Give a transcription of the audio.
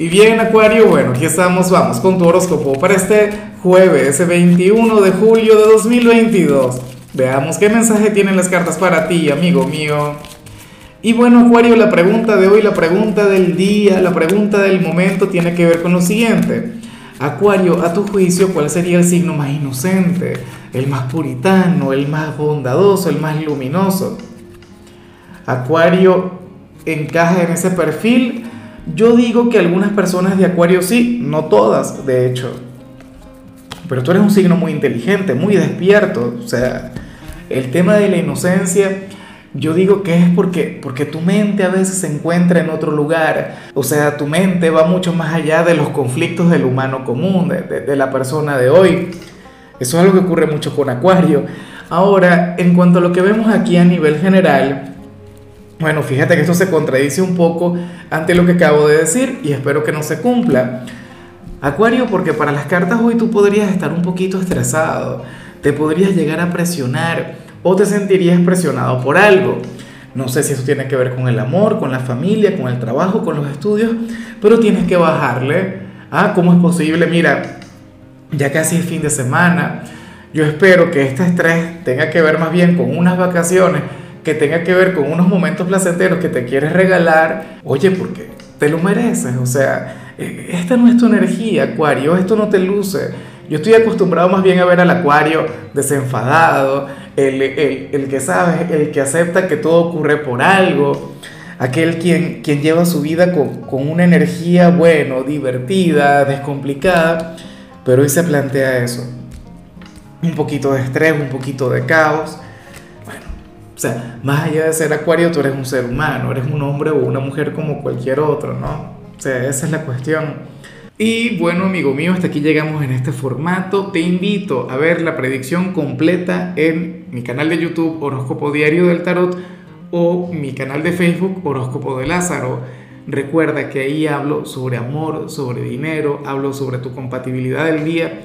Y bien, Acuario, bueno, aquí estamos, vamos con tu horóscopo para este jueves 21 de julio de 2022. Veamos qué mensaje tienen las cartas para ti, amigo mío. Y bueno, Acuario, la pregunta de hoy, la pregunta del día, la pregunta del momento tiene que ver con lo siguiente. Acuario, a tu juicio, ¿cuál sería el signo más inocente, el más puritano, el más bondadoso, el más luminoso? Acuario encaja en ese perfil yo digo que algunas personas de Acuario sí, no todas, de hecho. Pero tú eres un signo muy inteligente, muy despierto. O sea, el tema de la inocencia, yo digo que es porque, porque tu mente a veces se encuentra en otro lugar. O sea, tu mente va mucho más allá de los conflictos del humano común, de, de la persona de hoy. Eso es algo que ocurre mucho con Acuario. Ahora, en cuanto a lo que vemos aquí a nivel general, bueno, fíjate que esto se contradice un poco ante lo que acabo de decir y espero que no se cumpla. Acuario, porque para las cartas hoy tú podrías estar un poquito estresado, te podrías llegar a presionar o te sentirías presionado por algo. No sé si eso tiene que ver con el amor, con la familia, con el trabajo, con los estudios, pero tienes que bajarle. Ah, ¿cómo es posible? Mira, ya casi es fin de semana. Yo espero que este estrés tenga que ver más bien con unas vacaciones que tenga que ver con unos momentos placenteros que te quieres regalar, oye, porque te lo mereces, o sea, e, esta no es tu energía, Acuario, esto no te luce. Yo estoy acostumbrado más bien a ver al Acuario desenfadado, el, el, el que sabe, el que acepta que todo ocurre por algo, aquel quien, quien lleva su vida con, con una energía, bueno, divertida, descomplicada, pero hoy se plantea eso. Un poquito de estrés, un poquito de caos o sea, más allá de ser acuario, tú eres un ser humano, eres un hombre o una mujer como cualquier otro, ¿no? O sea, esa es la cuestión. Y bueno, amigo mío, hasta aquí llegamos en este formato. Te invito a ver la predicción completa en mi canal de YouTube Horóscopo Diario del Tarot o mi canal de Facebook Horóscopo de Lázaro. Recuerda que ahí hablo sobre amor, sobre dinero, hablo sobre tu compatibilidad del día